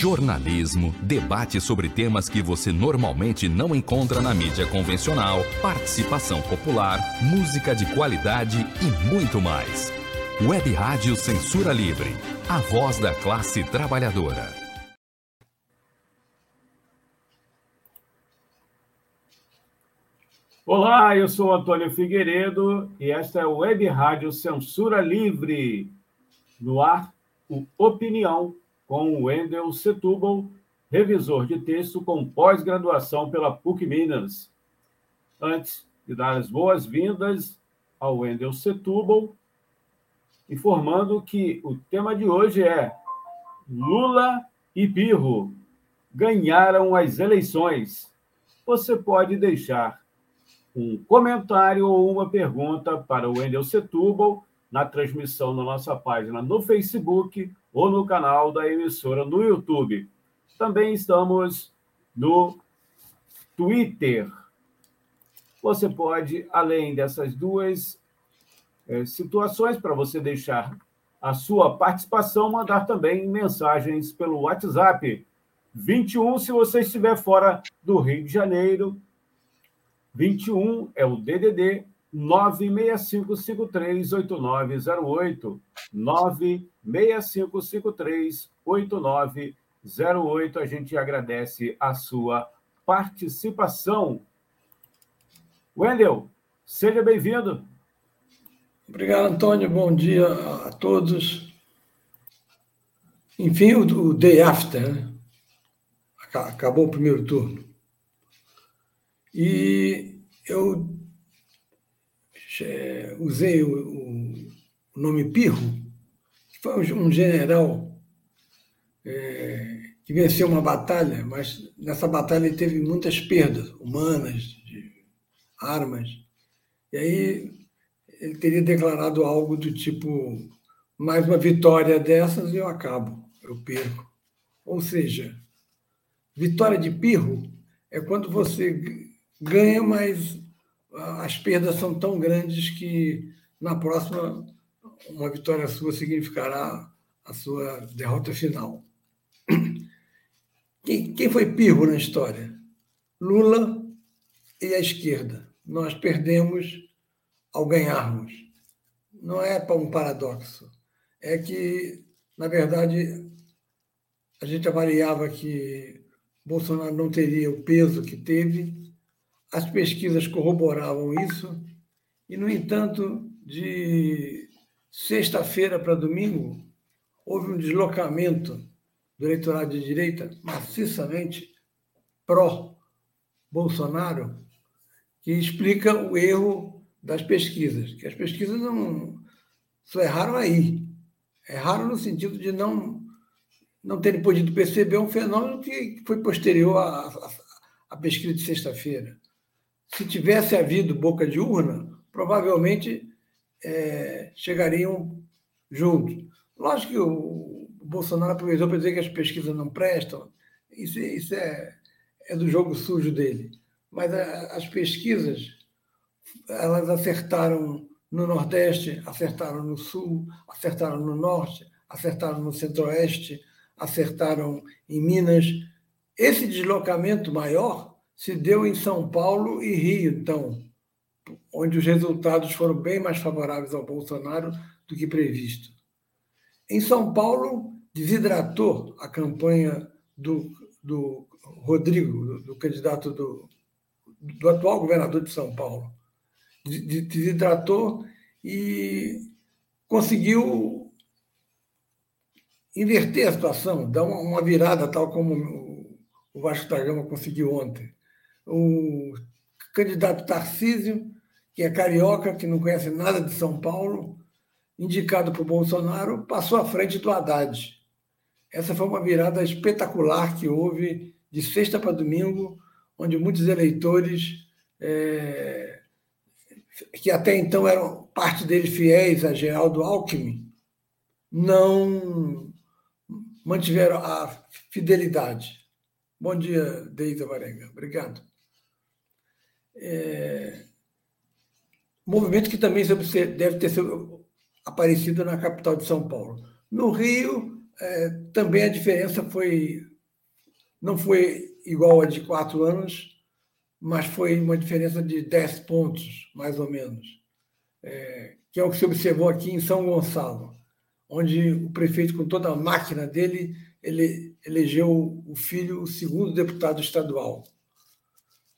jornalismo, debate sobre temas que você normalmente não encontra na mídia convencional, participação popular, música de qualidade e muito mais. Web Rádio Censura Livre, a voz da classe trabalhadora. Olá, eu sou Antônio Figueiredo e esta é a Web Rádio Censura Livre. No ar, o Opinião, com Wendel Setúbal, revisor de texto com pós-graduação pela PUC Minas. Antes de dar as boas-vindas ao Wendel Setúbal, informando que o tema de hoje é Lula e Pirro ganharam as eleições. Você pode deixar um comentário ou uma pergunta para o Wendel Setúbal na transmissão na nossa página no Facebook ou no canal da emissora no YouTube. Também estamos no Twitter. Você pode, além dessas duas é, situações, para você deixar a sua participação, mandar também mensagens pelo WhatsApp 21, se você estiver fora do Rio de Janeiro, 21 é o DDD 965538908. 965538908. A gente agradece a sua participação. Wendel, seja bem-vindo. Obrigado, Antônio. Bom dia a todos. Enfim, o, day after, né? Acabou o primeiro turno. E eu usei o, o, nome Pirro, foi um general é, que venceu uma batalha, mas nessa batalha ele teve muitas perdas humanas, de armas. E aí ele teria declarado algo do tipo: mais uma vitória dessas e eu acabo, eu perco. Ou seja, vitória de Pirro é quando você ganha, mas as perdas são tão grandes que na próxima uma vitória sua significará a sua derrota final. Quem, quem foi pirro na história? Lula e a esquerda. Nós perdemos ao ganharmos. Não é um paradoxo. É que, na verdade, a gente avaliava que Bolsonaro não teria o peso que teve as pesquisas corroboravam isso, e, no entanto, de sexta-feira para domingo, houve um deslocamento do eleitorado de direita maciçamente pró-Bolsonaro, que explica o erro das pesquisas, que as pesquisas não só erraram aí. Erraram no sentido de não, não terem podido perceber um fenômeno que foi posterior à, à, à pesquisa de sexta-feira se tivesse havido boca de urna, provavelmente é, chegariam juntos. Lógico que o, Bolsonaro aproveitou para dizer que as pesquisas não prestam, isso, isso é, é do jogo sujo dele. Mas a, as pesquisas, elas acertaram no Nordeste, acertaram no Sul, acertaram no Norte, acertaram no Centro-Oeste, acertaram em Minas. Esse deslocamento maior se deu em São Paulo e Rio, então, onde os resultados foram bem mais favoráveis ao Bolsonaro do que previsto. Em São Paulo, desidratou a campanha do, do Rodrigo, do, do candidato do, do atual governador de São Paulo. Desidratou e conseguiu inverter a situação, dar uma virada, tal como o Vasco da Gama conseguiu ontem o candidato Tarcísio, que é carioca, que não conhece nada de São Paulo, indicado por Bolsonaro, passou à frente do Haddad. Essa foi uma virada espetacular que houve de sexta para domingo, onde muitos eleitores, é, que até então eram parte deles fiéis a Geraldo Alckmin, não mantiveram a fidelidade. Bom dia, Deita Varenga. Obrigado. É, movimento que também deve ter aparecido na capital de São Paulo. No Rio, é, também a diferença foi não foi igual a de quatro anos, mas foi uma diferença de 10 pontos, mais ou menos, é, que é o que se observou aqui em São Gonçalo, onde o prefeito, com toda a máquina dele, ele elegeu o filho, o segundo deputado estadual.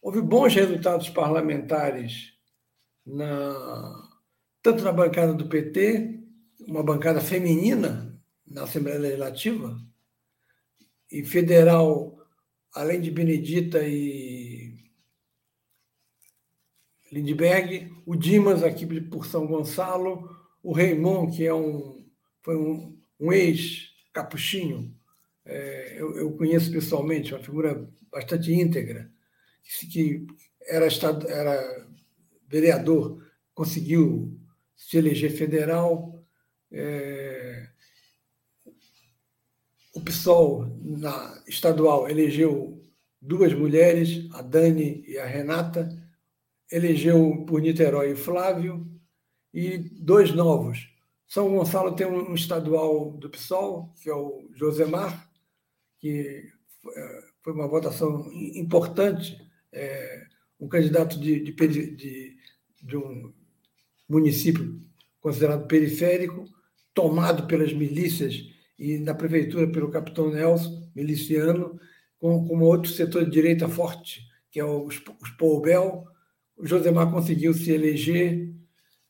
Houve bons resultados parlamentares, na, tanto na bancada do PT, uma bancada feminina na Assembleia Legislativa, e federal, além de Benedita e Lindbergh, o Dimas, aqui por São Gonçalo, o Raymond, que é um, foi um, um ex-capuchinho, é, eu, eu, conheço pessoalmente, uma figura bastante íntegra, que, que era, estado, era vereador, conseguiu se eleger federal. É, o PSOL, na estadual, elegeu duas mulheres, a Dani e a Renata, elegeu por Niterói o Flávio, e dois novos. São Gonçalo tem um estadual do PSOL, que é o Josemar, que é, foi uma votação importante, é, um candidato de, de, de, de um município considerado periférico, tomado pelas milícias e na prefeitura pelo capitão Nelson, miliciano, com, com outro setor de direita forte, que é os, os Poubel. O Josemar conseguiu se eleger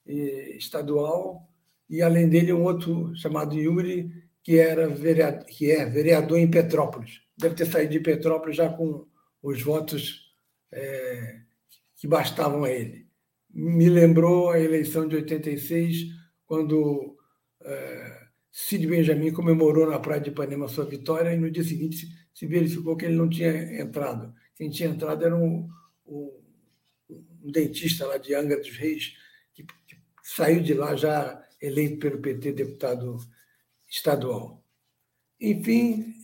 eh, estadual, e além dele um outro chamado Yuri, que, era vereador, que é vereador em Petrópolis. Deve ter saído de Petrópolis já com os votos é, que bastavam a ele. Me lembrou a eleição de 86, quando é, Cid Benjamin comemorou na Praia de Ipanema sua vitória e no dia seguinte se verificou que ele não tinha entrado. Quem tinha entrado era um, um, um dentista lá de Angra dos Reis, que, que, saiu de lá já eleito pelo PT deputado estadual. Enfim,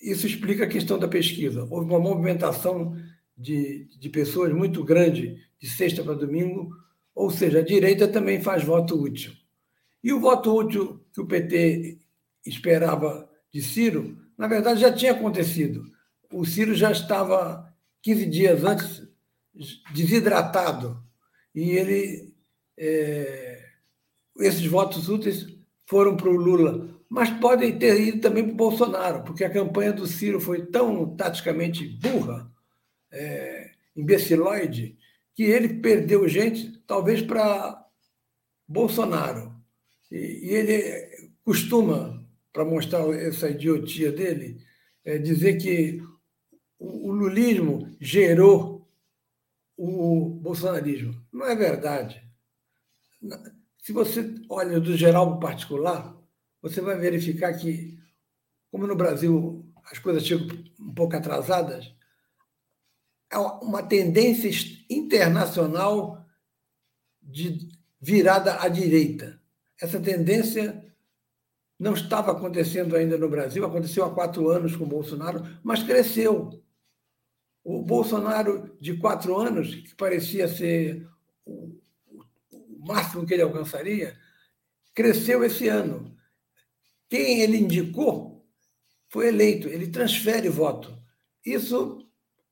isso explica a questão da pesquisa. Houve uma movimentação de, de pessoas muito grande de sexta para domingo, ou seja, a direita também faz voto útil. E o voto útil que o PT esperava de Ciro, na verdade, já tinha acontecido. O Ciro já estava 15 dias antes desidratado e ele é, esses votos úteis foram para o Lula, mas podem ter ido também para o Bolsonaro, porque a campanha do Ciro foi tão taticamente burra, é, imbeciloide, que ele perdeu gente, talvez para Bolsonaro. E, e ele costuma, para mostrar essa idiotia dele, é dizer que o, o lulismo gerou o bolsonarismo. Não é verdade. Se você olha do geral para o particular, você vai verificar que, como no Brasil as coisas chegam um pouco atrasadas, uma tendência internacional de virada à direita. Essa tendência não estava acontecendo ainda no Brasil, aconteceu há quatro anos com o Bolsonaro, mas cresceu. O Bolsonaro, de quatro anos, que parecia ser o, máximo que ele alcançaria, cresceu esse ano. Quem ele indicou foi eleito, ele transfere voto. Isso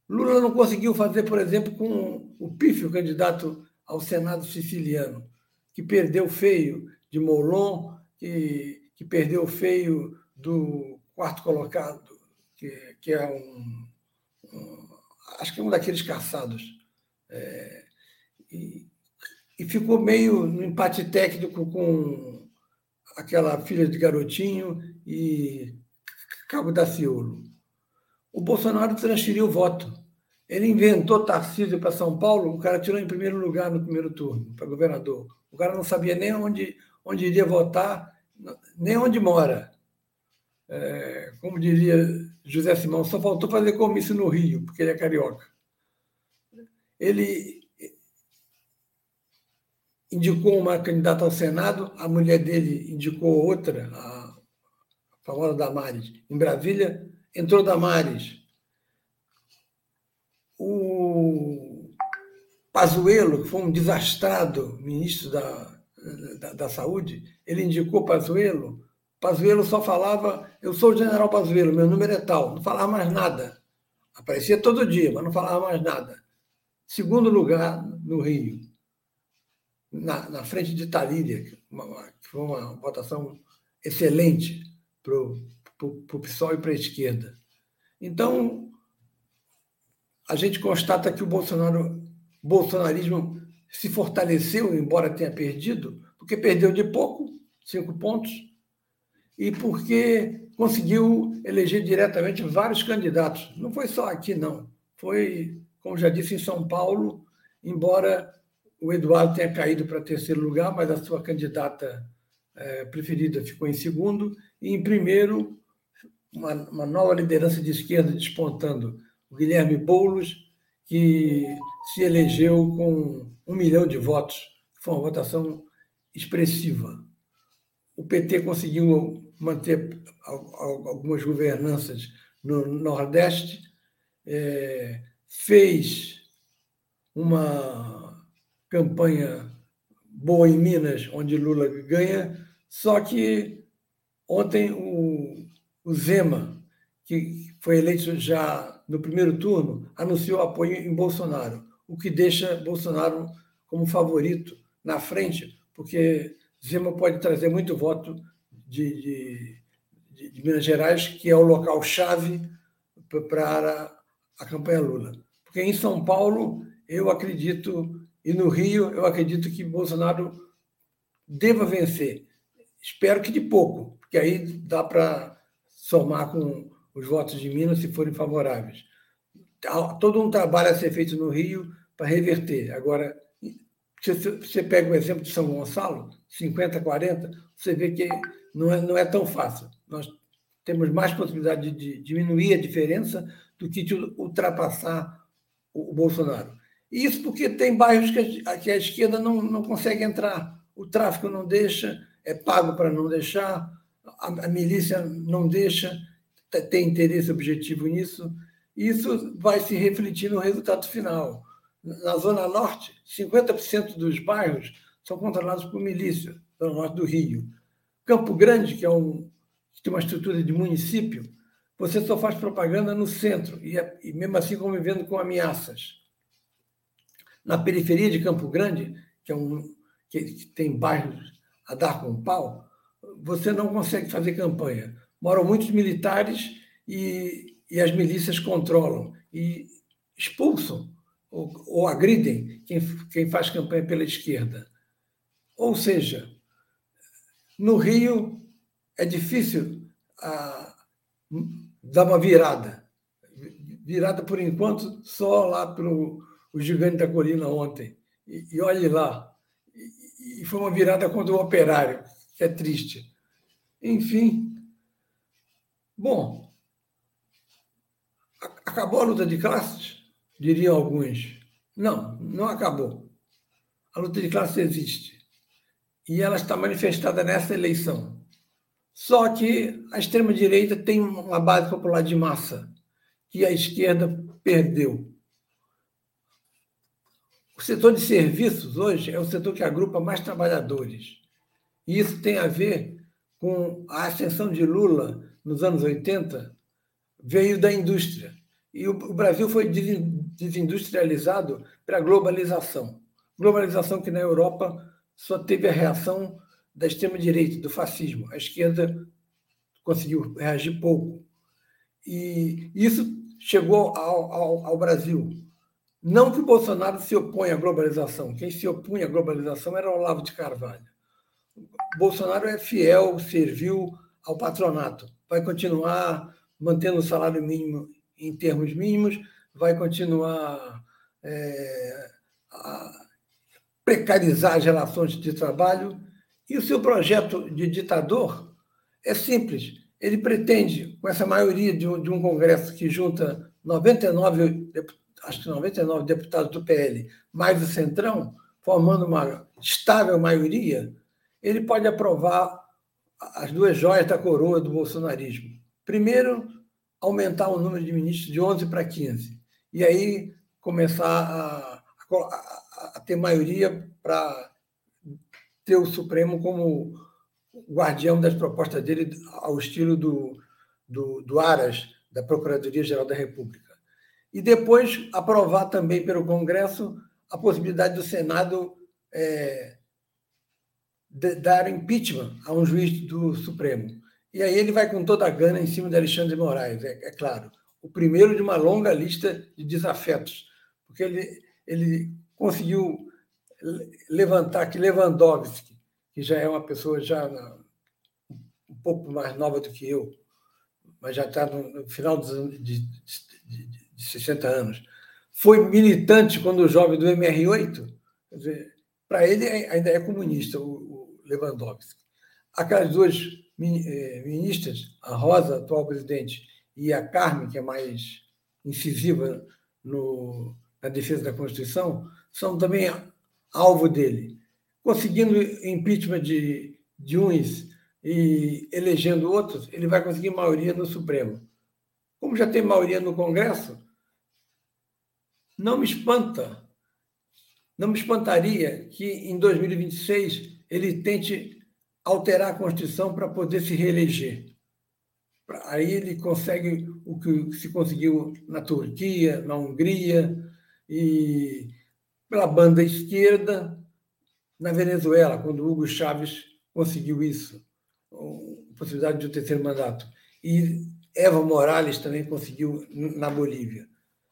Lula não conseguiu fazer, por exemplo, com o pífio candidato ao Senado siciliano, que perdeu feio de Molon, que, que perdeu feio do quarto colocado, que, que é um, um, Acho que é um daqueles caçados. É, e, e ficou meio no empate técnico com aquela filha de garotinho e Cabo da Ciolo. O Bolsonaro transferiu o voto. Ele inventou Tarcísio para São Paulo, o cara tirou em primeiro lugar no primeiro turno, para governador. O cara não sabia nem onde, onde iria votar, nem onde mora. É, como diria José Simão, só faltou fazer comício no Rio, porque ele é carioca. Ele indicou uma candidata ao Senado, a mulher dele indicou outra, a famosa Damares. Em Brasília, entrou Damares. O Pazuello, que foi um desastrado ministro da, da, da Saúde, ele indicou Pazuello. Pazuello só falava, eu sou o general Pazuello, meu número é tal, não falava mais nada. Aparecia todo dia, mas não falava mais nada. Segundo lugar no Rio, na, na frente de Talíria, que foi uma votação excelente para o PSOL e para a esquerda. Então, a gente constata que o Bolsonaro, bolsonarismo se fortaleceu, embora tenha perdido, porque perdeu de pouco, cinco pontos, e porque conseguiu eleger diretamente vários candidatos. Não foi só aqui, não. Foi, como já disse, em São Paulo, embora o Eduardo tenha caído para terceiro lugar, mas a sua candidata é, preferida ficou em segundo, e em primeiro, uma, uma nova liderança de esquerda despontando, o Guilherme Boulos, que se elegeu com um milhão de votos, foi uma votação expressiva. O PT conseguiu manter algumas governanças no Nordeste, é, fez uma campanha boa em Minas, onde Lula ganha, só que ontem o, o Zema, que foi eleito já no primeiro turno, anunciou apoio em Bolsonaro, o que deixa Bolsonaro como favorito na frente, porque Zema pode trazer muito voto de, de, de Minas Gerais, que é o local-chave para a campanha Lula. Porque em São Paulo, eu acredito, e no Rio, eu acredito que Bolsonaro deva vencer. Espero que de pouco, porque aí dá para somar com os votos de Minas se forem favoráveis. Todo um trabalho a ser feito no Rio para reverter. Agora, se você pega o exemplo de São Gonçalo, 50, 40, você vê que não é, não é tão fácil. Nós temos mais possibilidade de, diminuir a diferença do que de ultrapassar o, Bolsonaro. Isso porque tem bairros que a, que a esquerda não, não consegue entrar. O tráfico não deixa, é pago para não deixar, a, a milícia não deixa, tem interesse objetivo nisso. Isso vai se refletir no resultado final. Na Zona Norte, 50% dos bairros são controlados por milícia, Zona Norte do Rio. Campo Grande, que é um que tem uma estrutura de município, você só faz propaganda no centro e, é, e mesmo assim convivendo com ameaças. Na periferia de Campo Grande, que é um que tem bairros a dar com pau, você não consegue fazer campanha. Moram muitos militares e, e as milícias controlam e expulsam ou, ou agridem quem, quem faz campanha pela esquerda. Ou seja, no Rio, é difícil ah, dar uma virada. Virada, por enquanto, só lá para o Gigante da Colina ontem. E, e olhe lá. E, e foi uma virada contra o operário, que é triste. Enfim. Bom, acabou a luta de classes? Diriam alguns. Não, não acabou. A luta de classes existe e ela está manifestada nessa eleição. Só que a extrema-direita tem uma base popular de massa que a esquerda perdeu. O setor de serviços hoje é o setor que agrupa mais trabalhadores. E isso tem a ver com a ascensão de Lula nos anos 80, veio da indústria. E o Brasil foi desindustrializado pela globalização. Globalização que na Europa só teve a reação da extrema-direita, do fascismo. A esquerda conseguiu reagir pouco. E isso chegou ao, ao, ao Brasil. Não que o Bolsonaro se oponha à globalização. Quem se opunha à globalização era Olavo de Carvalho. Bolsonaro é fiel, serviu ao patronato. Vai continuar mantendo o salário mínimo em termos mínimos, vai continuar é, a, precarizar as relações de trabalho. E o seu projeto de ditador é simples. Ele pretende, com essa maioria de um, de um Congresso que junta 99, acho que 99 deputados do PL, mais o Centrão, formando uma estável maioria, ele pode aprovar as duas joias da coroa do bolsonarismo. Primeiro, aumentar o número de ministros de 11 para 15. E aí começar a, a, a ter maioria para ter o Supremo como guardião das propostas dele ao estilo do, do, do Aras, da Procuradoria-Geral da República. e depois aprovar também pelo Congresso a possibilidade do Senado é, dar impeachment a um juiz do Supremo. E aí ele vai com toda a gana em cima de Alexandre de Moraes, é, é claro. O primeiro de uma longa lista de desafetos, porque ele, ele conseguiu levantar que Lewandowski, que já é uma pessoa já um pouco mais nova do que eu, mas já está no final dos anos de, de, de 60 anos, foi militante quando jovem do MR8, para ele ainda é comunista, o Lewandowski. Aquelas duas ministras, a Rosa, atual presidente, e a Carmen, que é mais incisiva no, na defesa da Constituição, são também alvo dele. Conseguindo impeachment de, de uns e elegendo outros, ele vai conseguir maioria no Supremo. Como já tem maioria no Congresso, não me espanta, não me espantaria que em 2026 ele tente alterar a Constituição para poder se reeleger. Aí ele consegue o que se conseguiu na Turquia, na Hungria e pela banda esquerda na Venezuela, quando Hugo Chávez conseguiu isso possibilidade de um terceiro mandato. E Eva Morales também conseguiu na Bolívia.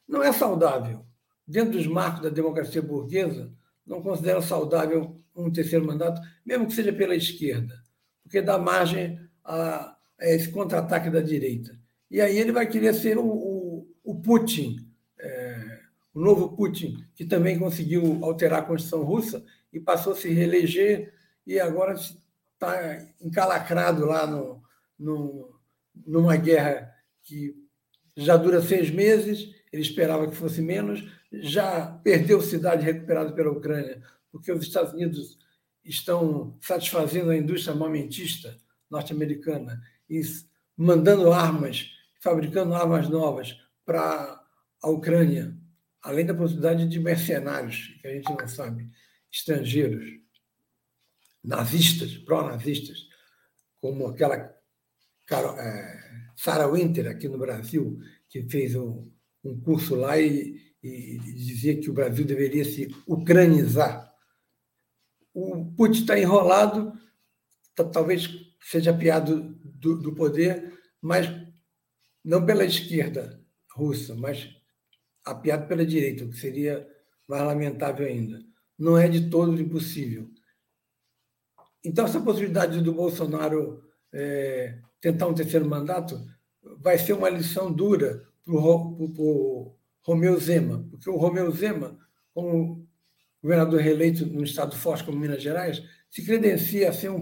Não é saudável. Dentro dos marcos da democracia burguesa, não considero saudável um terceiro mandato, mesmo que seja pela esquerda, porque dá margem a, a esse contra-ataque da direita. E aí ele vai querer ser o, o, o Putin, é, o novo Putin, que também conseguiu alterar a Constituição russa e passou a se reeleger e agora está encalacrado lá no, no, numa guerra que já dura seis meses, ele esperava que fosse menos, já perdeu cidade recuperada pela Ucrânia, porque os Estados Unidos estão satisfazendo a indústria armamentista norte-americana e mandando armas, fabricando armas novas para a Ucrânia, além da possibilidade de mercenários, que a gente não sabe, estrangeiros nazistas, pró-nazistas, como aquela é, Sarah Winter, aqui no Brasil, que fez um, um curso lá e, e, dizia que o Brasil deveria se ucranizar. Putin está enrolado, talvez seja piado do, do poder, mas não pela esquerda russa, mas apiado pela direita, o que seria mais lamentável ainda. Não é de todo impossível. Então, essa possibilidade do Bolsonaro é, tentar um terceiro mandato vai ser uma lição dura para o Romeu Zema, porque o Romeu Zema, como governador reeleito num estado forte como Minas Gerais, se credencia a ser um,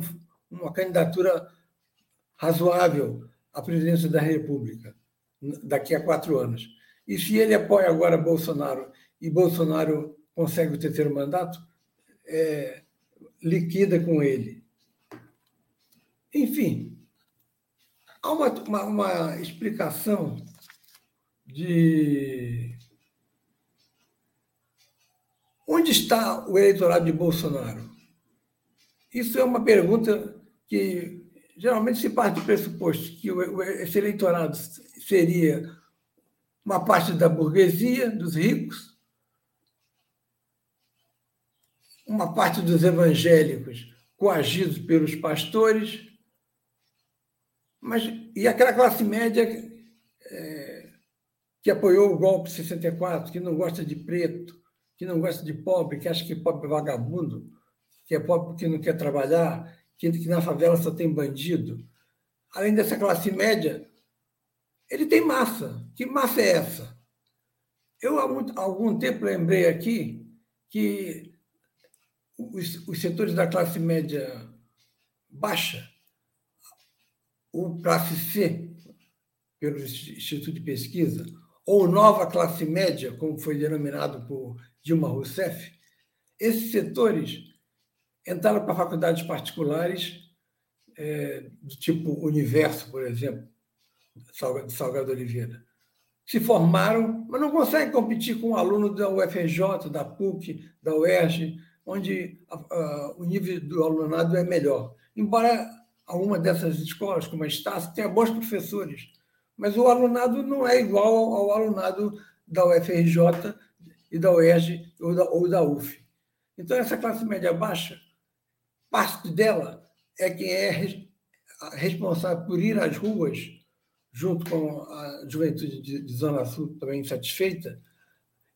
uma candidatura razoável à presidência da República daqui a quatro anos. E se ele apoia agora Bolsonaro e Bolsonaro consegue o terceiro mandato, é, liquida com ele. Enfim, há uma, uma, uma explicação de onde está o eleitorado de Bolsonaro. Isso é uma pergunta que geralmente se parte do pressuposto que esse eleitorado seria uma parte da burguesia, dos ricos, uma parte dos evangélicos coagidos pelos pastores, mas e aquela classe média é, que apoiou o golpe de 64, que não gosta de preto, que não gosta de pobre, que acha que pobre é vagabundo, que é pobre porque não quer trabalhar, que, que na favela só tem bandido. Além dessa classe média, ele tem massa. Que massa é essa? Eu, há, muito, há algum tempo, lembrei aqui que os, os setores da classe média baixa, o classe C, pelo Instituto de Pesquisa, ou nova classe média, como foi denominado por Dilma Rousseff, esses setores entraram para faculdades particulares, é, do tipo Universo, por exemplo, de Salgado Oliveira. Se formaram, mas não conseguem competir com um aluno da UFRJ, da PUC, da UERJ, onde a, a, o nível do alunado é melhor. Embora alguma dessas escolas, como a Estácio, tenha bons professores, mas o alunado não é igual ao, ao alunado da UFRJ e da UERJ ou da, ou da UF. Então, essa classe média baixa, parte dela é quem é responsável por ir às ruas, junto com a juventude de, Zona Sul, também insatisfeita,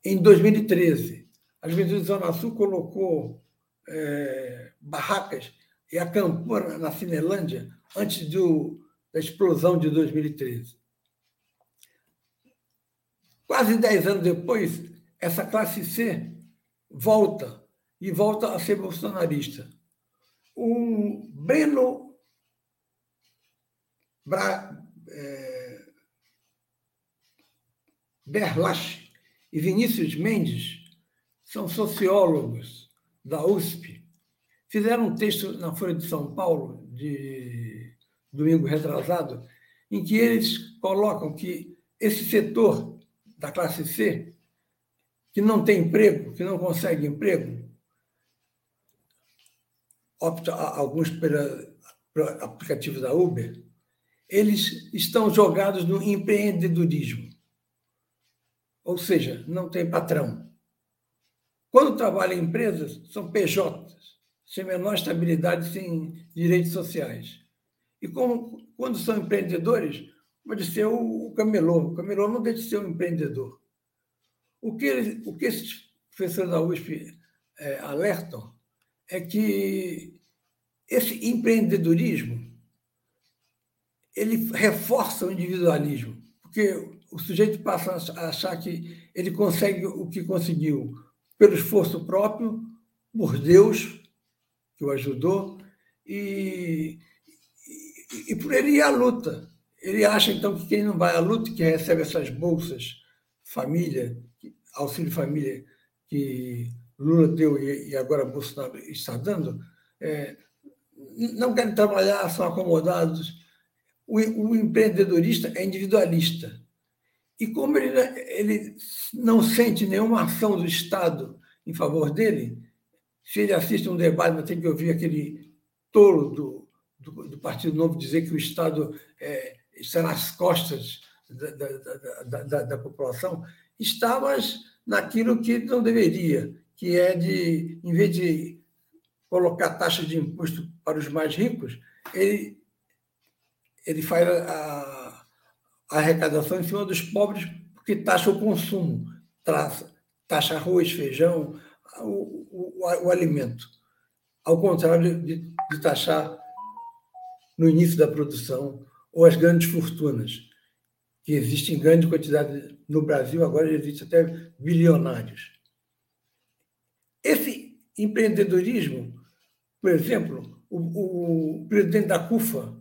em 2013. A juventude de Zona Sul colocou é, barracas e acampou na Finelândia antes do, da explosão de 2013. Quase dez anos depois, essa classe C volta e volta a ser bolsonarista. O Breno Bra, é, Berlach e Vinícius Mendes são sociólogos da USP. Fizeram um texto na Folha de São Paulo, de domingo retrasado, em que eles colocam que esse setor da classe C, que não tem emprego, que não consegue emprego, opta alguns pelo aplicativo da Uber, eles estão jogados no empreendedorismo. Ou seja, não tem patrão. Quando trabalham em empresas, são PJs, sem menor estabilidade, sem direitos sociais. E como, quando são empreendedores, pode ser o, camelô. O camelô não deixa de ser um empreendedor. O que, o que esses professores da USP é, alertam é que esse empreendedorismo ele reforça o individualismo, porque o sujeito passa a achar que ele consegue o que conseguiu pelo esforço próprio, por Deus, que o ajudou, e, e, e por ele ir à luta. Ele acha, então, que quem não vai à luta, que recebe essas bolsas, família, auxílio família, que Lula deu e agora Bolsonaro está dando, é, não querem trabalhar, são acomodados. O, o, empreendedorista é individualista. E como ele, ele não sente nenhuma ação do Estado em favor dele, se ele assiste um debate, mas tem que ouvir aquele tolo do, do, do Partido Novo dizer que o Estado é, está nas costas da, da, da, da população, está, mas naquilo que não deveria, que é de, em vez de colocar taxas de imposto para os mais ricos, ele, ele faz a, a arrecadação em cima dos pobres, porque taxa o consumo, taxa, taxa arroz, feijão, o, o, o alimento. Ao contrário de, de taxar no início da produção ou as grandes fortunas, que existem em grande quantidade no Brasil, agora existem até bilionários. Esse empreendedorismo por exemplo, o, o presidente da CUFA,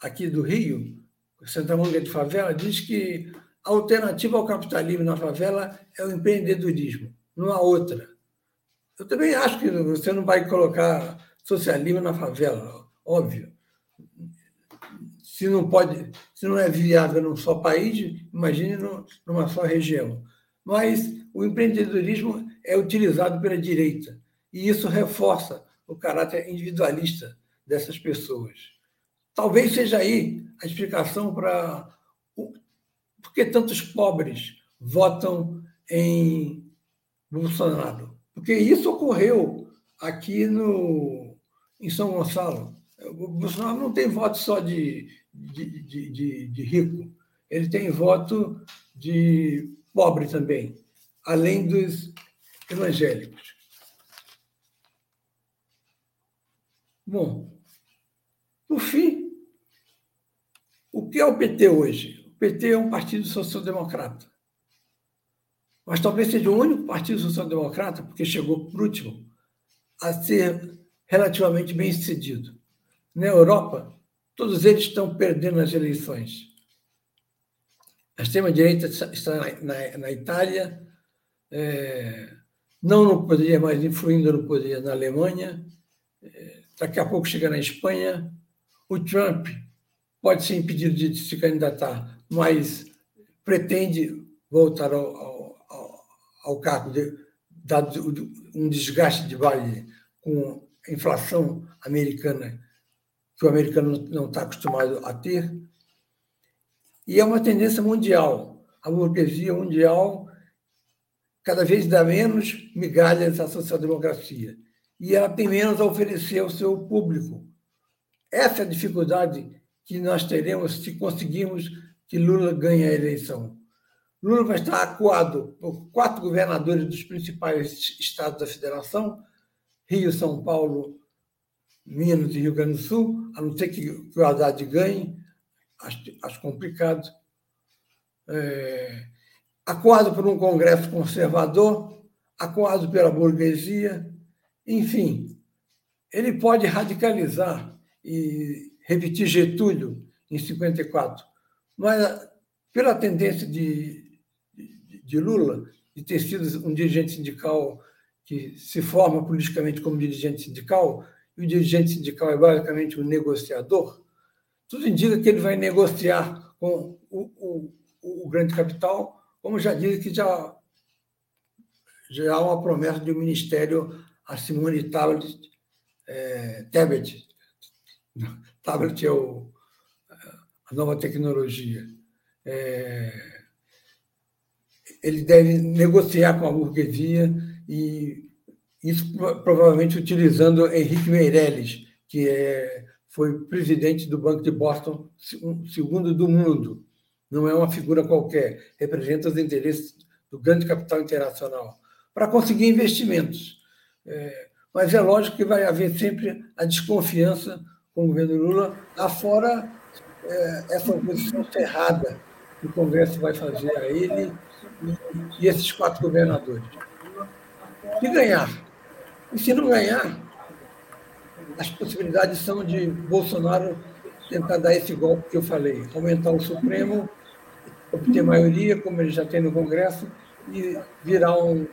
aqui do Rio, Santa Mônica de Favela, diz que a alternativa ao capitalismo na favela é o empreendedorismo, não há outra. Eu também acho que você não vai colocar socialismo na favela, óbvio. Se não pode, se não é viável num só país, imagine numa só região. Mas o empreendedorismo é utilizado pela direita e isso reforça o caráter individualista dessas pessoas. Talvez seja aí a explicação para por que tantos pobres votam em Bolsonaro. Porque isso ocorreu aqui no, em São Gonçalo. O Bolsonaro não tem voto só de, de, de, de, de rico, ele tem voto de pobre também, além dos evangélicos. Bom, por fim, o que é o PT hoje? O PT é um partido social-democrata. Mas talvez seja o único partido social-democrata, porque chegou por último, a ser relativamente bem sucedido. Na Europa, todos eles estão perdendo as eleições. A extrema-direita está na, na, Itália, é, não no poder, mas influindo no poder na Alemanha, é, daqui a pouco chega na Espanha. O Trump pode ser impedido de se candidatar, mas pretende voltar ao, ao, ao cargo, de, dado um desgaste de vale com a inflação americana, que o americano não está acostumado a ter. E é uma tendência mundial. a burguesia mundial cada vez dá menos migalhas à social-democracia e ela tem menos a oferecer ao seu público. Essa é a dificuldade que nós teremos se conseguirmos que Lula ganhe a eleição. Lula vai estar acuado por quatro governadores dos principais estados da federação, Rio, São Paulo, Minas e Rio Grande do Sul, a não ser que, o Haddad ganhe, acho, acho complicado. É, acuado por um Congresso conservador, acuado pela burguesia, enfim, ele pode radicalizar e repetir Getúlio em 54, mas pela tendência de, de, de Lula de ter sido um dirigente sindical que se forma politicamente como dirigente sindical, e o dirigente sindical é basicamente um negociador, tudo indica que ele vai negociar com o, o, o grande capital, como já disse que já, já há uma promessa de um ministério a Simone Tablet, é, Tablet, tablet é o, a nova tecnologia. É, ele deve negociar com a burguesia e isso provavelmente utilizando Henrique Meirelles, que é, foi presidente do Banco de Boston, segundo do mundo. Não é uma figura qualquer, representa os interesses do grande capital internacional, para conseguir investimentos. É, mas é lógico que vai haver sempre a desconfiança com o governo Lula, afora é, essa oposição cerrada que o Congresso vai fazer a ele e, e esses quatro governadores. Se ganhar, e se não ganhar, as possibilidades são de Bolsonaro tentar dar esse golpe que eu falei, aumentar o Supremo, obter maioria, como ele já tem no Congresso, e virar um,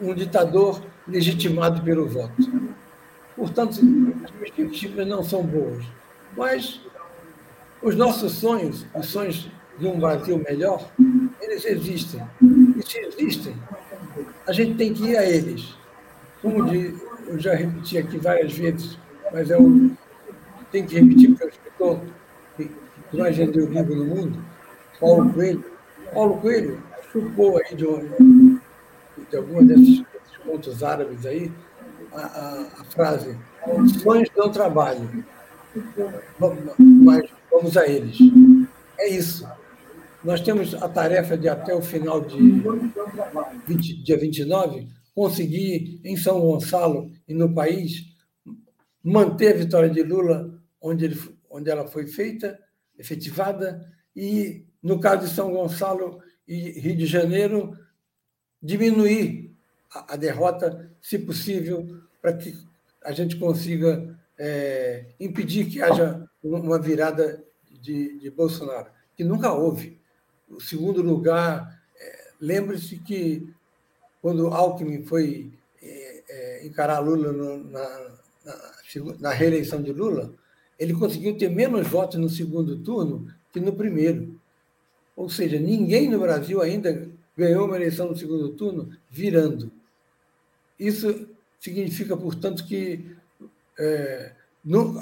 um ditador legitimado pelo voto. Portanto, as perspectivas não são boas. Mas os nossos sonhos, os sonhos de um Brasil melhor, eles existem. E se existem, a gente tem que ir a eles. Como eu já repeti aqui várias vezes, mas é um, tem que repetir porque é o escritor que mais vendeu livro no mundo, Paulo Coelho. Paulo Coelho chupou aí de, de alguns desses contos árabes aí, a, a, a frase sonhos dão trabalho, mas vamos a eles. É isso. Nós temos a tarefa de, até o final de 20, dia 29, conseguir, em São Gonçalo e no país, manter a vitória de Lula onde, ele, onde ela foi feita, efetivada, e, no caso de São Gonçalo e Rio de Janeiro, diminuir a, a derrota, se possível, para que a gente consiga é, impedir que haja uma virada de, de, Bolsonaro, que nunca houve. O segundo lugar, é, lembre-se que quando Alckmin foi é, é encarar Lula no, na, na, na reeleição de Lula, ele conseguiu ter menos votos no segundo turno que no primeiro. Ou seja, ninguém no Brasil ainda ganhou uma eleição no segundo turno virando. Isso significa, portanto, que é,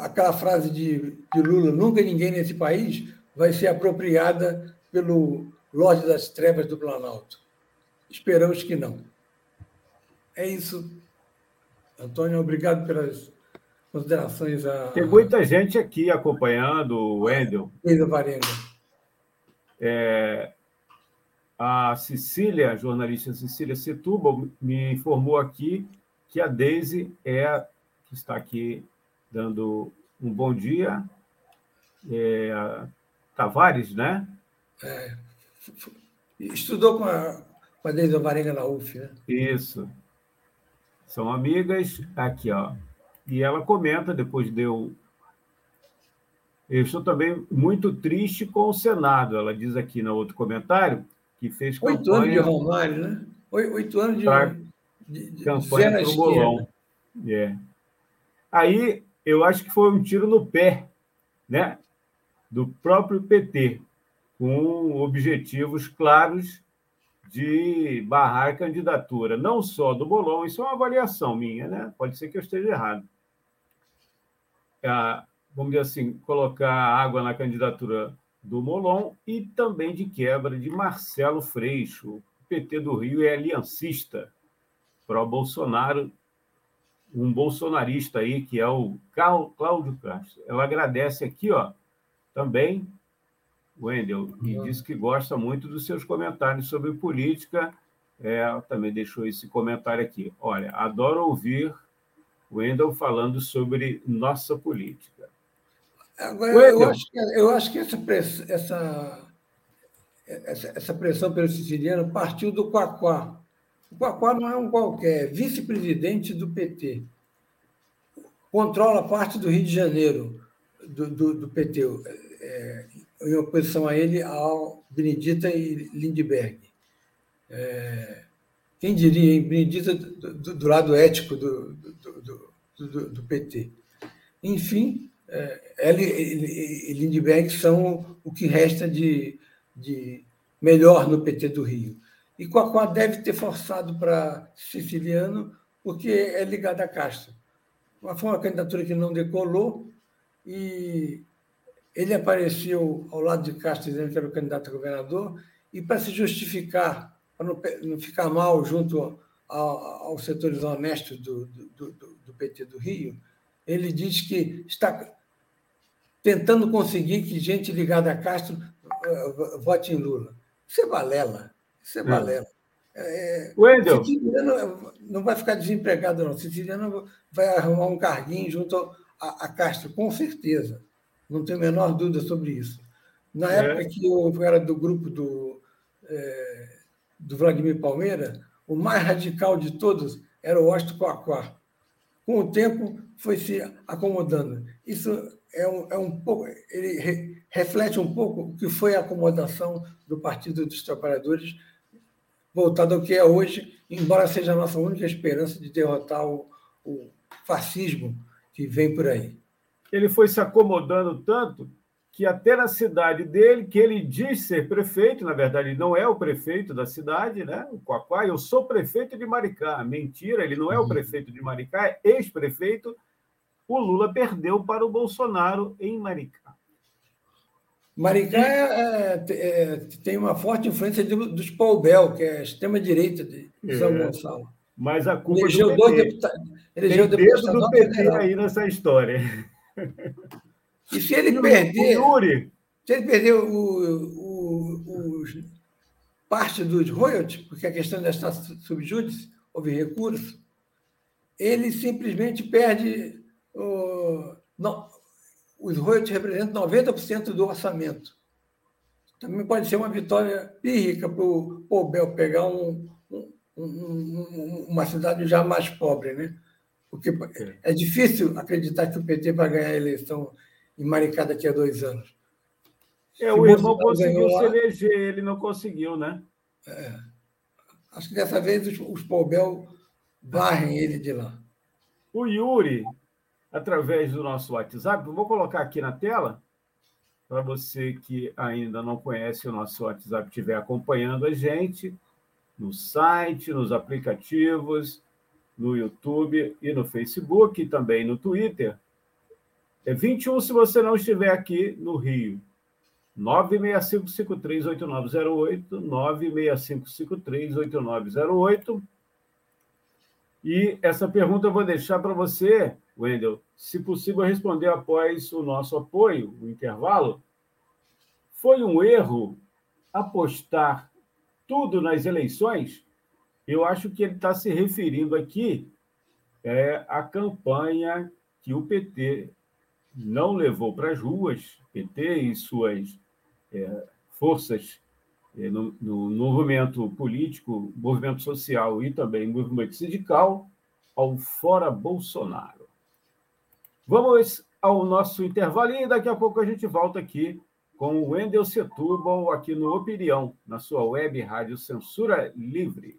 aquela frase de, de, Lula, nunca ninguém nesse país, vai ser apropriada pelo Lorde das Trevas do Planalto. Esperamos que não. É isso. Antônio, obrigado pelas considerações. A... Tem muita gente aqui acompanhando o Wendel. Luísa Varenga. É, a Cecília, a jornalista Cecília Setúbal, me informou aqui que a Deise é que está aqui dando um bom dia. É, Tavares, né? É, estudou com a, com a Deise na UF, né? Isso. São amigas. Aqui, ó. E ela comenta, depois deu. Eu estou também muito triste com o Senado. Ela diz aqui no outro comentário que fez campanha... Oito anos de Romário, né? Oito anos de, de, de campanha para o bolão. É. Aí, eu acho que foi um tiro no pé né, do próprio PT, com objetivos claros de barrar a candidatura, não só do bolão, isso é uma avaliação minha, né? pode ser que eu esteja errado. Ah, vamos dizer assim, colocar água na candidatura do Molon e também de quebra de Marcelo Freixo. O PT do Rio é aliancista pró-Bolsonaro, um bolsonarista aí, que é o Cláudio Castro. Ela agradece aqui, ó, também, Wendel, e diz que gosta muito dos seus comentários sobre política. É, também deixou esse comentário aqui. Olha, adoro ouvir Wendel falando sobre nossa política. Agora, eu acho, que, eu acho que essa, essa, essa, essa pressão pelo siciliano partiu do Quaquá. O Quaquá não é um qualquer, vice-presidente do PT. Controla parte do Rio de Janeiro, do, do, do PT, é, em oposição a ele, ao Benedita e Lindbergh. É, quem diria, hein? Benedita do, do, do lado ético do, do, do PT. Enfim, ela e Lindbergh são o que resta de, de melhor no PT do Rio. E Coacó deve ter forçado para siciliano, porque é ligado a Castro. Foi uma candidatura que não decolou e ele apareceu ao lado de Castro dizendo que era o candidato a governador e para se justificar, para não, ficar mal junto aos setores honestos do, do, do, do PT do Rio, ele diz que está tentando conseguir que gente ligada a Castro uh, vote em Lula. Isso é balela. Isso é, é. balela. É, Wendel. Siciliano não vai ficar desempregado, não. Siciliano vai arrumar um carguinho junto a, a Castro, com certeza. Não tenho a menor dúvida sobre isso. Na é. época que eu era do grupo do, é, do Vladimir Palmeira, o mais radical de todos era o Osto Coaquá. Com o tempo, foi se acomodando. Isso é um, é um pouco, ele re, reflete um pouco o que foi a acomodação do Partido dos Trabalhadores, voltado ao que é hoje, embora seja a nossa única esperança de derrotar o, o fascismo que vem por aí. Ele foi se acomodando tanto que até na cidade dele, que ele diz ser prefeito, na verdade ele não é o prefeito da cidade, né? O Quaquá, eu sou prefeito de Maricá. Mentira, ele não é o uhum. prefeito de Maricá, é ex-prefeito o Lula perdeu para o Bolsonaro em Maricá. Maricá é, é, é tem uma forte influência de, dos Paul Bell, que é a extrema-direita de São é, Gonçalo. Mas a culpa elegeu do PT. Deputados, elegeu tem dedo do PT federal. aí nessa história. E se ele perder... O Yuri... Se ele perder o, o, os, parte dos royalties, porque a questão da está subjúdice, houve recurso, ele simplesmente perde o, não, os royalties representam 90% do orçamento. Também pode ser uma vitória pírrica para o Pobel pegar um, um, um, uma cidade já mais pobre, né? Porque é difícil acreditar que o PT vai ganhar a eleição em Maricá daqui a dois anos. É, o irmão conseguiu se eleger, ele não conseguiu, né? É. Acho que dessa vez os, os Pobel varrem ele de lá. O Yuri através do nosso WhatsApp. Vou colocar aqui na tela para você que ainda não conhece o nosso WhatsApp estiver acompanhando a gente no site, nos aplicativos, no YouTube e no Facebook, e também no Twitter. É 21 se você não estiver aqui no Rio. 965538908, 965538908. E essa pergunta eu vou deixar para você, Wendel, se possível, responder após o nosso apoio, o intervalo. Foi um erro apostar tudo nas eleições? Eu acho que ele está se referindo aqui é, à campanha que o PT não levou para as ruas, PT e suas é, forças é, no, no, movimento político, movimento social e também movimento sindical, ao fora Bolsonaro. Vamos ao nosso intervalo e daqui a pouco a gente volta aqui com o Wendel Setúbal aqui no Opinião, na sua web rádio Censura Livre.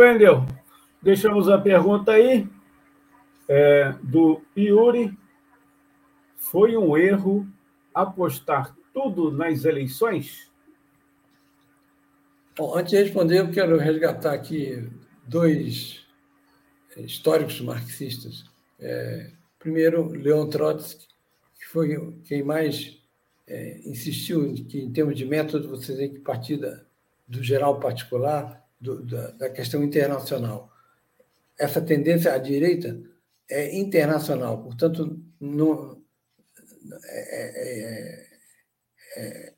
Wendel, deixamos a pergunta aí é, do Yuri. Foi um erro apostar tudo nas eleições? Bom, antes de responder, eu quero resgatar aqui dois históricos marxistas. É, primeiro, Leon Trotsky, que foi quem mais é, insistiu que, em termos de método, você tem que partir do geral particular, do, da, da questão internacional. Essa tendência à direita é internacional, portanto, não, é, é, é,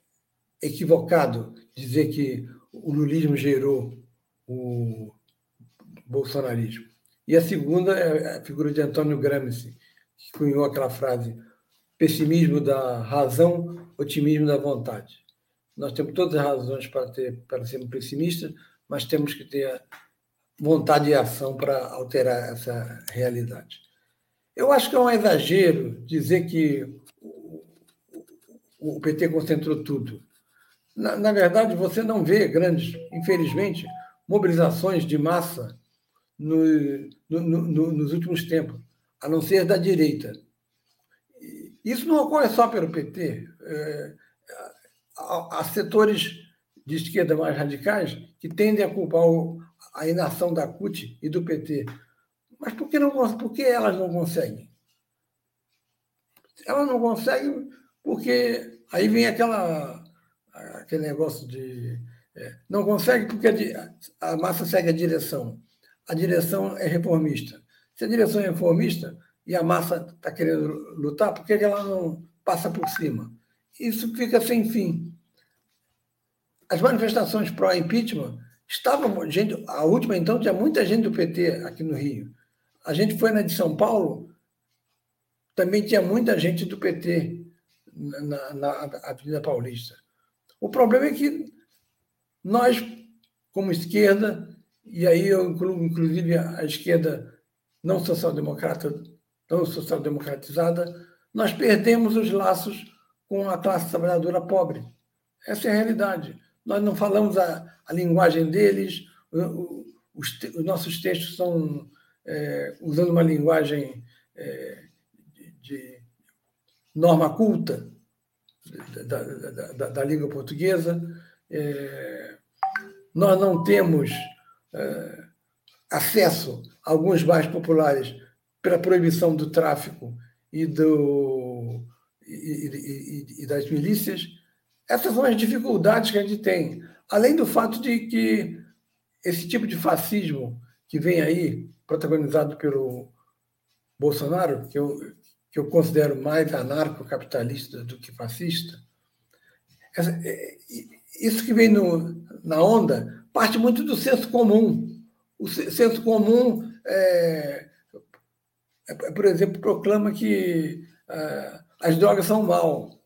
equivocado dizer que o lulismo gerou o bolsonarismo. E a segunda é a figura de Antônio Gramsci, que cunhou aquela frase: pessimismo da razão, otimismo da vontade. Nós temos todas as razões para, ter, para sermos pessimistas, mas temos que ter vontade e ação para alterar essa realidade. Eu acho que é um exagero dizer que o PT concentrou tudo. Na, na, verdade, você não vê grandes, infelizmente, mobilizações de massa no, no, no, nos últimos tempos, a não ser da direita. Isso não ocorre só pelo PT. É, há, há setores de esquerda mais radicais que tendem a culpar a inação da CUT e do PT. Mas por que, não, por que elas não conseguem? Elas não conseguem porque aí vem aquela, aquele negócio de. É, não consegue porque a, a massa segue a direção. A direção é reformista. Se a direção é reformista e a massa está querendo lutar, por que ela não passa por cima? Isso fica sem fim. As manifestações pró-impeachment estavam. Gente, a última, então, tinha muita gente do PT aqui no Rio. A gente foi na de São Paulo, também tinha muita gente do PT na, na Avenida Paulista. O problema é que nós, como esquerda, e aí eu incluo inclusive a esquerda não social-democrata, não social-democratizada, nós perdemos os laços com a classe trabalhadora pobre. Essa é a realidade. Nós não falamos a, a linguagem deles, os, os, nossos textos são é, usando uma linguagem é, de, de, norma culta da, da, da, da língua portuguesa. É, nós não temos é, acesso a alguns bairros populares pela proibição do tráfico e, do, e, e, e, das milícias. Essas são as dificuldades que a gente tem. Além do fato de que esse tipo de fascismo que vem aí, protagonizado pelo Bolsonaro, que eu, que eu considero mais anarcocapitalista do que fascista, é, isso que vem no, na onda parte muito do senso comum. O senso comum, é, é, por exemplo, proclama que as drogas são mal.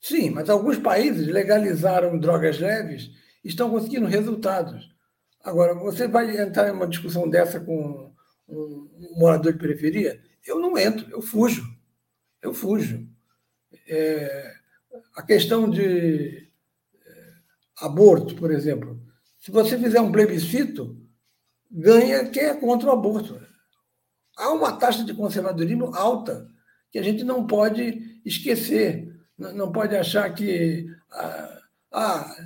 Sim, mas alguns países legalizaram drogas leves e estão conseguindo resultados. Agora, você vai entrar em uma discussão dessa com um morador de periferia? Eu não entro, eu fujo. Eu fujo. É, a questão de é, aborto, por exemplo. Se você fizer um plebiscito, ganha quem é contra o aborto. Há uma taxa de conservadorismo alta que a gente não pode esquecer. Não pode achar que a, a,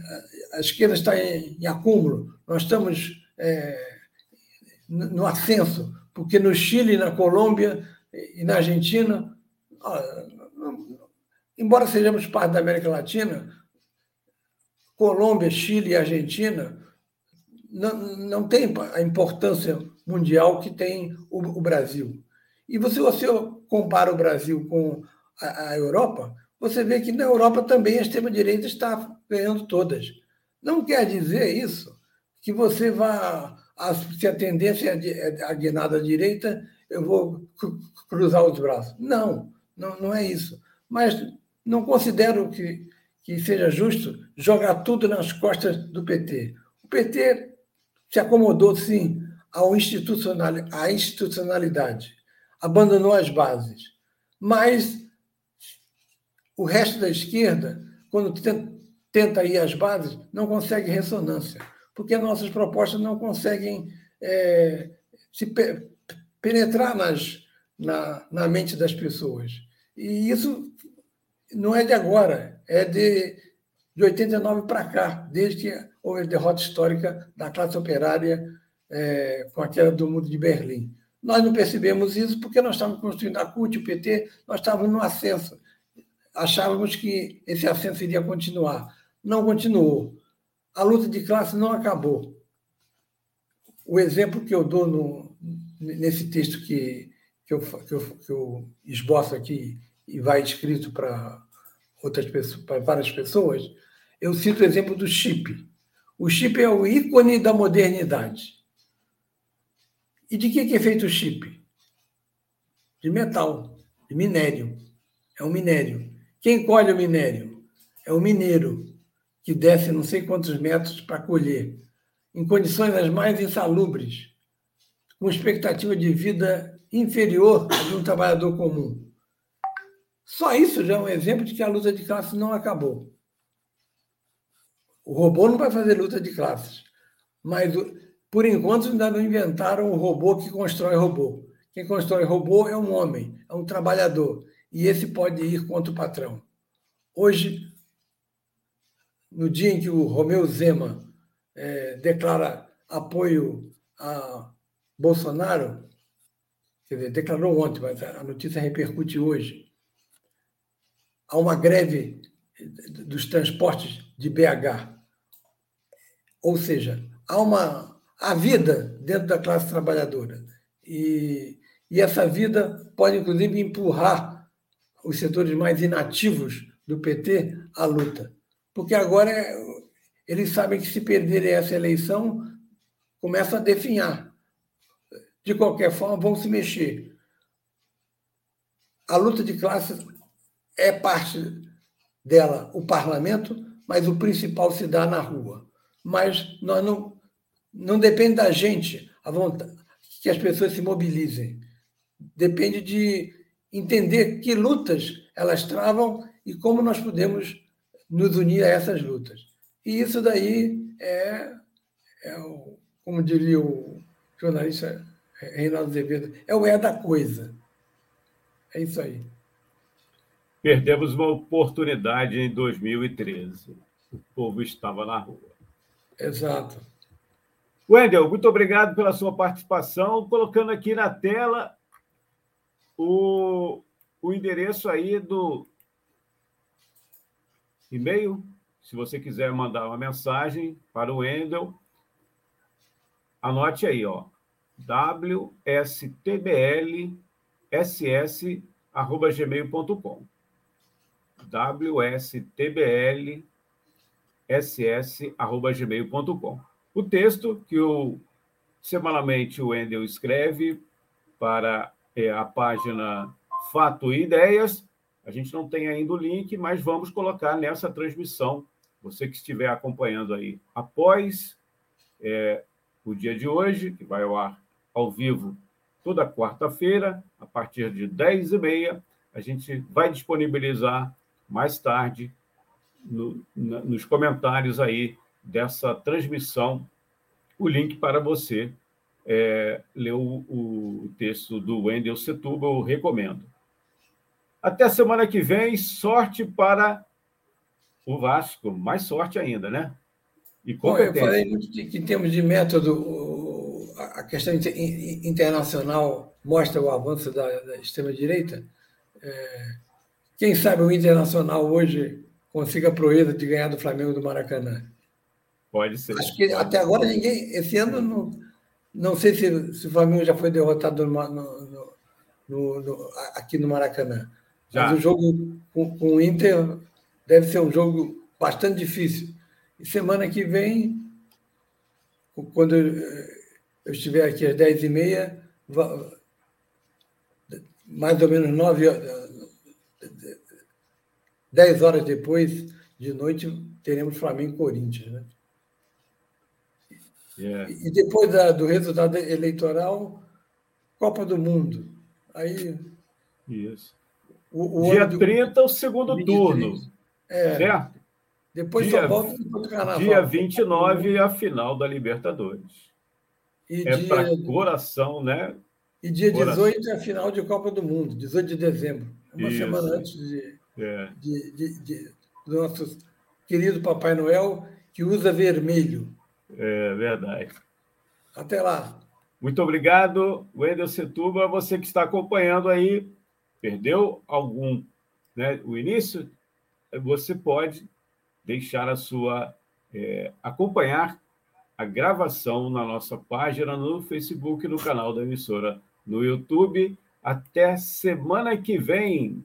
esquerda está em, em, acúmulo, nós estamos é, no ascenso, porque no Chile, na Colômbia e na Argentina, embora sejamos parte da América Latina, Colômbia, Chile e Argentina não, não tem a importância mundial que tem o, o Brasil. E você, você compara o Brasil com a, a Europa, você vê que na Europa também a extrema-direita está ganhando todas. Não quer dizer isso que você vá. Se a tendência é a guinada à direita, eu vou cruzar os braços. Não, não, não é isso. Mas não considero que, que seja justo jogar tudo nas costas do PT. O PT se acomodou, sim, ao institucional, à institucionalidade, abandonou as bases. Mas o resto da esquerda, quando tenta ir às bases, não consegue ressonância, porque nossas propostas não conseguem é, se pe penetrar nas, na, na mente das pessoas. E isso não é de agora, é de, de 89 para cá, desde que houve a derrota histórica da classe operária é, com a queda do mundo de Berlim. Nós não percebemos isso porque nós estávamos construindo a CUT, o PT, nós estávamos no ascenso. Achávamos que esse ascenso iria continuar. Não continuou. A luta de classe não acabou. O exemplo que eu dou no, nesse texto que, que, eu, que, eu, que eu esboço aqui e vai escrito para outras pessoas, para várias pessoas, eu cito o exemplo do chip. O chip é o ícone da modernidade. E de que é feito o chip? De metal, de minério. É um minério. Quem colhe o minério? É o mineiro, que desce não sei quantos metros para colher, em condições as mais insalubres, com expectativa de vida inferior à de um trabalhador comum. Só isso já é um exemplo de que a luta de classes não acabou. O robô não vai fazer luta de classes, mas por enquanto ainda não inventaram o robô que constrói robô. Quem constrói robô é um homem, é um trabalhador, e esse pode ir contra o patrão. Hoje, no dia em que o Romeu Zema é, declara apoio a Bolsonaro, quer dizer, declarou ontem, mas a notícia repercute hoje a uma greve dos transportes de BH. Ou seja, há uma há vida dentro da classe trabalhadora. E, e essa vida pode, inclusive, empurrar os setores mais inativos do PT à luta. Porque agora eles sabem que se perderem essa eleição, começa a definhar. De qualquer forma, vão se mexer. A luta de classes é parte dela o parlamento, mas o principal se dá na rua. Mas nós não, não depende da gente a vontade, que as pessoas se mobilizem. Depende de entender que lutas elas travam e como nós podemos nos unir a essas lutas. E isso daí é, é o, como diria o jornalista Reinaldo Azevedo, é o é da coisa. É isso aí. Perdemos uma oportunidade em 2013. O povo estava na rua. Exato. Wendel, muito obrigado pela sua participação. Colocando aqui na tela o, o endereço aí do e-mail. Se você quiser mandar uma mensagem para o Wendel, anote aí, ó. wstblss.gmail.com wstblss.gmail.com. O texto que o, semanalmente o Wendel escreve para é, a página Fato e Ideias. A gente não tem ainda o link, mas vamos colocar nessa transmissão. Você que estiver acompanhando aí após é, o dia de hoje, que vai ao ar ao vivo toda quarta-feira, a partir de 10h30, a gente vai disponibilizar mais tarde no, na, nos comentários aí dessa transmissão o link para você é, ler o, o, texto do Wendel Setuba, eu recomendo. Até semana que vem, sorte para o Vasco, mais sorte ainda, né? E. Bom, eu falei que, que em termos de método, a questão internacional mostra o avanço da, da extrema-direita. É, quem sabe o Internacional hoje consiga a proeza de ganhar do Flamengo do Maracanã. Pode ser. Acho que até agora ninguém. Esse ano não, não sei se, se o Flamengo já foi derrotado no, no, no, aqui no Maracanã. Já. Mas o jogo com, com o Inter deve ser um jogo bastante difícil. E semana que vem, quando eu estiver aqui às 10h30, mais ou menos 9 10 horas depois de noite, teremos Flamengo e Corinthians. Né? Yeah. E depois da, do resultado eleitoral, Copa do Mundo. Aí. Isso. O, o Dia 30, o segundo 23. turno. É. Certo? Depois dia, só volta o carnaval. Dia 29, a final da Libertadores. E é dia... para coração, né? E dia coração. 18 é a final de Copa do Mundo, 18 de dezembro. Uma Isso. semana antes de, é. de, de, de, do nosso querido Papai Noel, que usa vermelho. É verdade. Até lá. Muito obrigado, Wendel Setuba. Você que está acompanhando aí, perdeu algum, né, o início, você pode deixar a sua, é, acompanhar a gravação na nossa página no Facebook, no canal da emissora no YouTube. Até semana que vem.